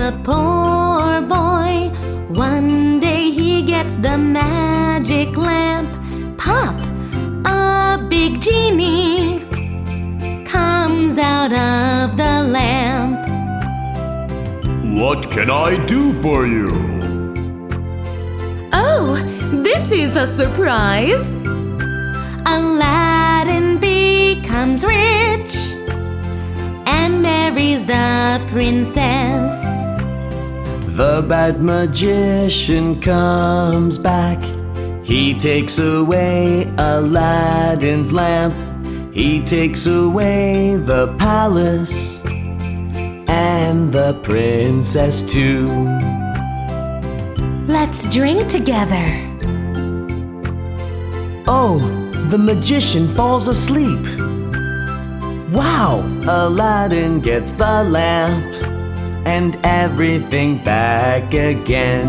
a poor boy. One day he gets the magic lamp. Pop! A big genie comes out of the lamp. What can I do for you? Oh, this is a surprise! Aladdin becomes rich and marries the princess. The bad magician comes back. He takes away Aladdin's lamp. He takes away the palace and the princess too. Let's drink together. Oh, the magician falls asleep. Wow, Aladdin gets the lamp and everything back again.